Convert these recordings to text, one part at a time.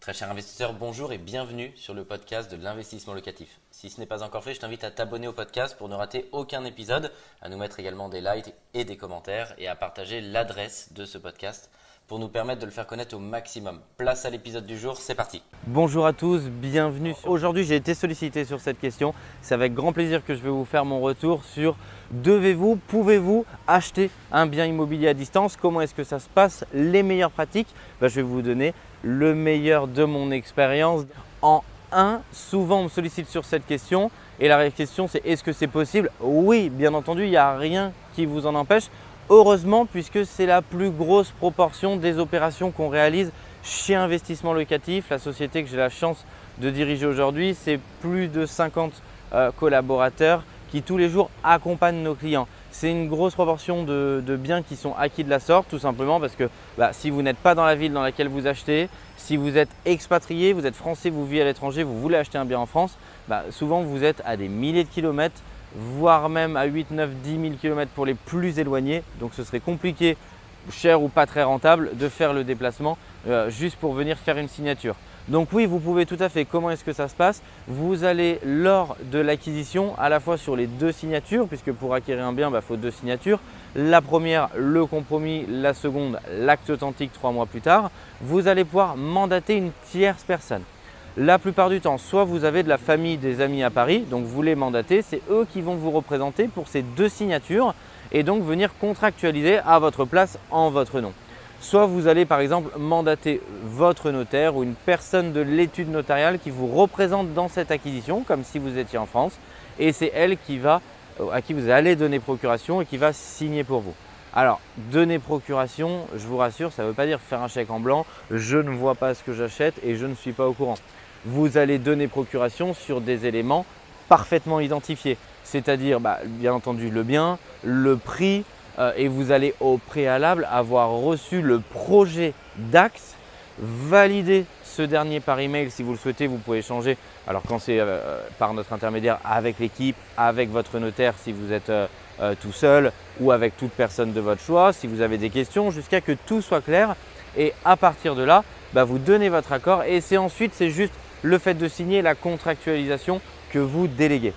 Très cher investisseur, bonjour et bienvenue sur le podcast de l'investissement locatif. Si ce n'est pas encore fait, je t'invite à t'abonner au podcast pour ne rater aucun épisode, à nous mettre également des likes et des commentaires et à partager l'adresse de ce podcast pour nous permettre de le faire connaître au maximum. Place à l'épisode du jour, c'est parti. Bonjour à tous, bienvenue. Aujourd'hui, j'ai été sollicité sur cette question. C'est avec grand plaisir que je vais vous faire mon retour sur devez-vous, pouvez-vous acheter un bien immobilier à distance? Comment est-ce que ça se passe? Les meilleures pratiques? Ben, Je vais vous donner le meilleur de mon expérience. En 1, souvent on me sollicite sur cette question et la question c'est est-ce que c'est possible? Oui, bien entendu, il n'y a rien qui vous en empêche. Heureusement, puisque c'est la plus grosse proportion des opérations qu'on réalise chez Investissement Locatif, la société que j'ai la chance de diriger aujourd'hui, c'est plus de 50 euh, collaborateurs qui tous les jours accompagnent nos clients. C'est une grosse proportion de, biens qui sont acquis de la sorte, tout simplement parce que bah, si vous n'êtes pas dans la ville dans laquelle vous achetez, si vous êtes expatrié, vous êtes français, vous vivez à l'étranger, vous voulez acheter un bien en France, bah, souvent vous êtes à des milliers de kilomètres, voire même à 8, 9, 10 000 kilomètres pour les plus éloignés. Donc ce serait compliqué, cher ou pas très rentable, de faire le déplacement euh, juste pour venir faire une signature. Donc oui, vous pouvez tout à fait. Comment est-ce que ça se passe? Vous allez lors de l'acquisition, à la fois sur les deux signatures, puisque pour acquérir un bien, il bah, faut deux signatures. La première, le compromis, la seconde, l'acte authentique trois mois plus tard. Vous allez pouvoir mandater une tierce personne. La plupart du temps, soit vous avez de la famille, des amis à Paris, donc vous les mandatez, c'est eux qui vont vous représenter pour ces deux signatures et donc venir contractualiser à votre place en votre nom. Soit vous allez par exemple mandater votre notaire ou une personne de l'étude notariale qui vous représente dans cette acquisition, comme si vous étiez en France, et c'est elle qui va, à qui vous allez donner procuration et qui va signer pour vous. Alors, donner procuration, je vous rassure, ça ne veut pas dire faire un chèque en blanc, je ne vois pas ce que j'achète et je ne suis pas au courant. Vous allez donner procuration sur des éléments parfaitement identifiés, c'est-à-dire bah, bien entendu le bien, le prix, euh, et vous allez au préalable avoir reçu le projet d'axe, valider ce dernier par email si vous le souhaitez, vous pouvez changer. Alors quand c'est euh, par notre intermédiaire avec l'équipe, avec votre notaire si vous êtes euh, tout seul ou avec toute personne de votre choix, si vous avez des questions, jusqu'à que tout soit clair. Et à partir de là, bah, vous donnez votre accord et c'est ensuite c'est juste le fait de signer la contractualisation que vous déléguez.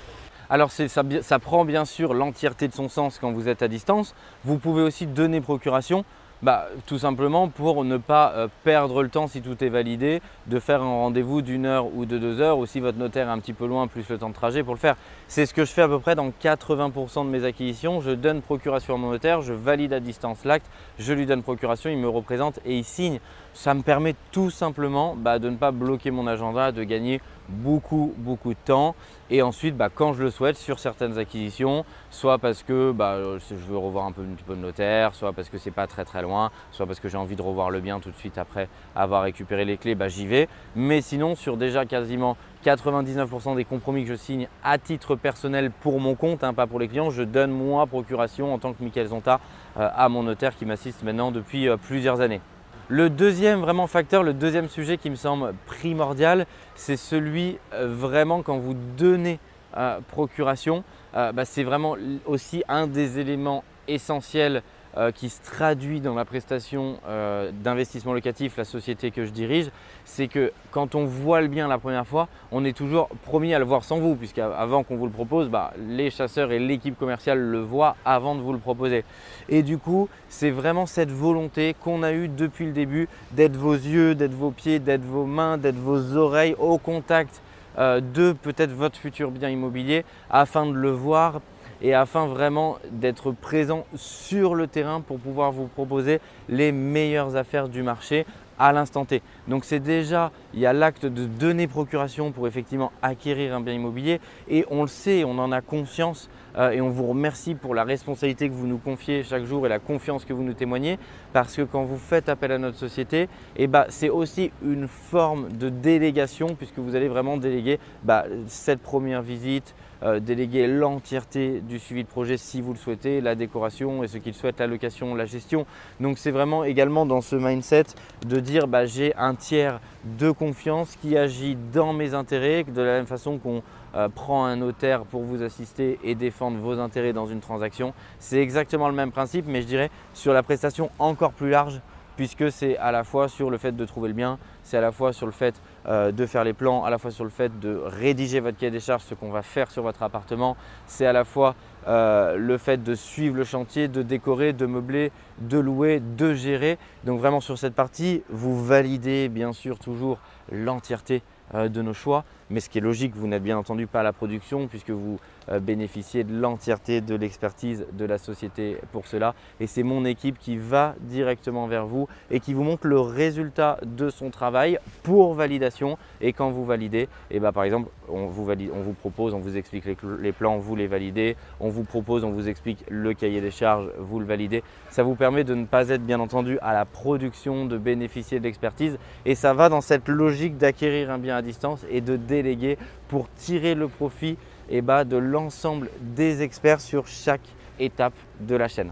Alors ça, prend bien sûr l'entièreté de son sens quand vous êtes à distance. Vous pouvez aussi donner procuration bah, tout simplement pour ne pas euh, perdre le temps si tout est validé, de faire un rendez-vous d'une heure ou de deux heures, ou si votre notaire est un petit peu loin, plus le temps de trajet pour le faire. C'est ce que je fais à peu près dans 80% de mes acquisitions. Je donne procuration à mon notaire, je valide à distance l'acte, je lui donne procuration, il me représente et il signe. Ça me permet tout simplement bah, de ne pas bloquer mon agenda, de gagner beaucoup, beaucoup de temps. Et ensuite, bah, quand je le souhaite, sur certaines acquisitions, soit parce que bah, je veux revoir un, peu, un notaire, soit parce que c'est pas très très loin, soit parce que j'ai envie de revoir le bien tout de suite après avoir récupéré les clés, bah, j'y vais. Mais sinon, sur déjà quasiment 99% des compromis que je signe à titre personnel pour mon compte, hein, pas pour les clients, je donne moi procuration en tant que Michael Zonta euh, à mon notaire qui m'assiste maintenant depuis euh, plusieurs années. Le deuxième vraiment facteur, le deuxième sujet qui me semble primordial, c'est celui euh, vraiment quand vous donnez euh, procuration, euh, bah, c'est vraiment aussi un des éléments essentiels euh, qui se traduit dans la prestation euh, d'investissement locatif, la société que je dirige, c'est que quand on voit le bien la première fois, on est toujours promis à le voir sans vous, puisqu'avant qu'on vous le propose, bah, les chasseurs et l'équipe commerciale le voient avant de vous le proposer. Et du coup, c'est vraiment cette volonté qu'on a eue depuis le début d'être vos yeux, d'être vos pieds, d'être vos mains, d'être vos oreilles au contact euh, de peut-être votre futur bien immobilier afin de le voir et afin vraiment d'être présent sur le terrain pour pouvoir vous proposer les meilleures affaires du marché à l'instant T. Donc c'est déjà, il y a l'acte de donner procuration pour effectivement acquérir un bien immobilier et on le sait, on en a conscience euh, et on vous remercie pour la responsabilité que vous nous confiez chaque jour et la confiance que vous nous témoignez parce que quand vous faites appel à notre société, eh ben, c'est aussi une forme de délégation puisque vous allez vraiment déléguer bah, cette première visite, euh, déléguer l'entièreté du suivi de projet si vous le souhaitez, la décoration et ceux qui souhaitent, la location, la gestion. Donc c'est vraiment également dans ce mindset de dire bah, j'ai un tiers de confiance qui agit dans mes intérêts, de la même façon qu'on euh, prend un notaire pour vous assister et défendre vos intérêts dans une transaction. C'est exactement le même principe, mais je dirais sur la prestation encore plus large puisque c'est à la fois sur le fait de trouver le bien, c'est à la fois sur le fait euh, de faire les plans, à la fois sur le fait de rédiger votre cahier des charges, ce qu'on va faire sur votre appartement, c'est à la fois euh, le fait de suivre le chantier, de décorer, de meubler, de louer, de gérer. Donc vraiment sur cette partie, vous validez bien sûr toujours l'entièreté euh, de nos choix. Mais ce qui est logique, vous n'êtes bien entendu pas à la production puisque vous euh, bénéficiez de l'entièreté de l'expertise de la société pour cela. Et c'est mon équipe qui va directement vers vous et qui vous montre le résultat de son travail pour validation. Et quand vous validez, et eh ben, par exemple, on vous, valide, on vous propose, on vous explique les, les, plans, vous les validez. On vous propose, on vous explique le cahier des charges, vous le validez. Ça vous permet de ne pas être bien entendu à la production, de bénéficier de l'expertise. Et ça va dans cette logique d'acquérir un bien à distance et de déléguer pour tirer le profit et bah, de l'ensemble des experts sur chaque étape de la chaîne.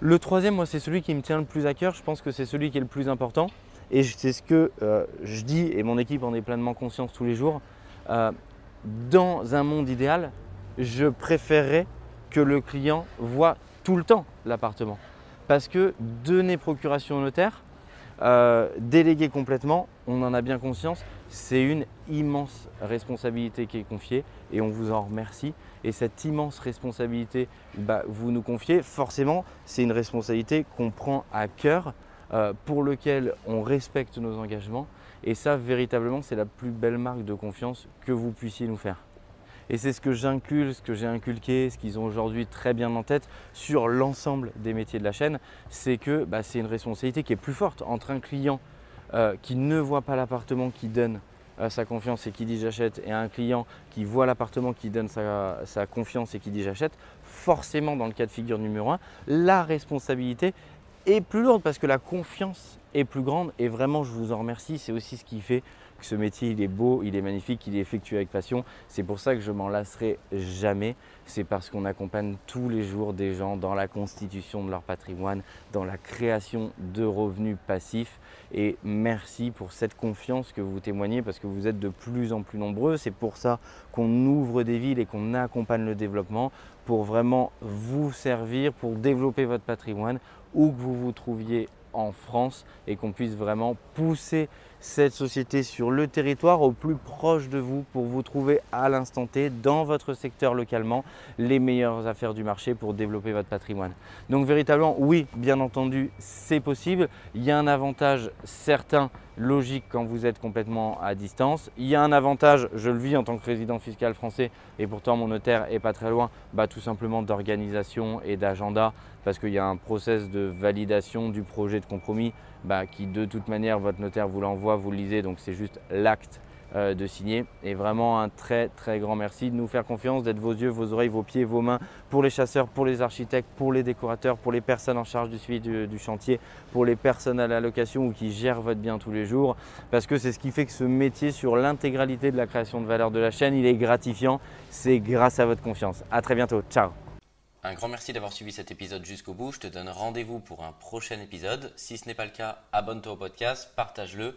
Le troisième, moi, c'est celui qui me tient le plus à cœur. Je pense que c'est celui qui est le plus important. Et c'est ce que euh, je dis, et mon équipe en est pleinement conscience tous les jours. Euh, dans un monde idéal, je préférerais que le client voit tout le temps l'appartement. Parce que donner procuration au notaire, euh, déléguer complètement, on en a bien conscience, c'est une immense responsabilité qui est confiée et on vous en remercie. Et cette immense responsabilité, bah, vous nous confiez, forcément, c'est une responsabilité qu'on prend à cœur, euh, pour lequel on respecte nos engagements. Et ça, véritablement, c'est la plus belle marque de confiance que vous puissiez nous faire. Et c'est ce que j'incule, ce que j'ai inculqué, ce qu'ils ont aujourd'hui très bien en tête sur l'ensemble des métiers de la chaîne, c'est que bah, c'est une responsabilité qui est plus forte entre un client euh, qui ne voit pas l'appartement, qui donne euh, sa confiance et qui dit j'achète, et un client qui voit l'appartement, qui donne sa, sa confiance et qui dit j'achète, forcément dans le cas de figure numéro un, la responsabilité est plus lourde parce que la confiance est plus grande et vraiment je vous en remercie, c'est aussi ce qui fait que ce métier il est beau, il est magnifique, il est effectué avec passion. C'est pour ça que je m'en lasserai jamais. C'est parce qu'on accompagne tous les jours des gens dans la constitution de leur patrimoine, dans la création de revenus passifs. Et merci pour cette confiance que vous témoignez parce que vous êtes de plus en plus nombreux. C'est pour ça qu'on ouvre des villes et qu'on accompagne le développement pour vraiment vous servir, pour développer votre patrimoine, où que vous vous trouviez en France et qu'on puisse vraiment pousser cette société sur le territoire au plus proche de vous pour vous trouver à l'instant T dans votre secteur localement les meilleures affaires du marché pour développer votre patrimoine. Donc véritablement, oui, bien entendu, c'est possible. Il y a un avantage certain logique quand vous êtes complètement à distance. Il y a un avantage, je le vis en tant que résident fiscal français et pourtant mon notaire est pas très loin, bah, tout simplement d'organisation et d'agenda parce qu'il y a un process de validation du projet de compromis bah, qui de toute manière votre notaire vous l'envoie, vous le lisez, donc c'est juste l'acte de signer. Et vraiment un très très grand merci de nous faire confiance, d'être vos yeux, vos oreilles, vos pieds, vos mains pour les chasseurs, pour les architectes, pour les décorateurs, pour les personnes en charge du suivi du, chantier, pour les personnes à la location ou qui gèrent votre bien tous les jours. Parce que c'est ce qui fait que ce métier sur l'intégralité de la création de valeur de la chaîne, il est gratifiant. C'est grâce à votre confiance. À très bientôt. Ciao un grand merci d'avoir suivi cet épisode jusqu'au bout. Je te donne rendez-vous pour un prochain épisode. Si ce n'est pas le cas, abonne-toi au podcast, partage-le,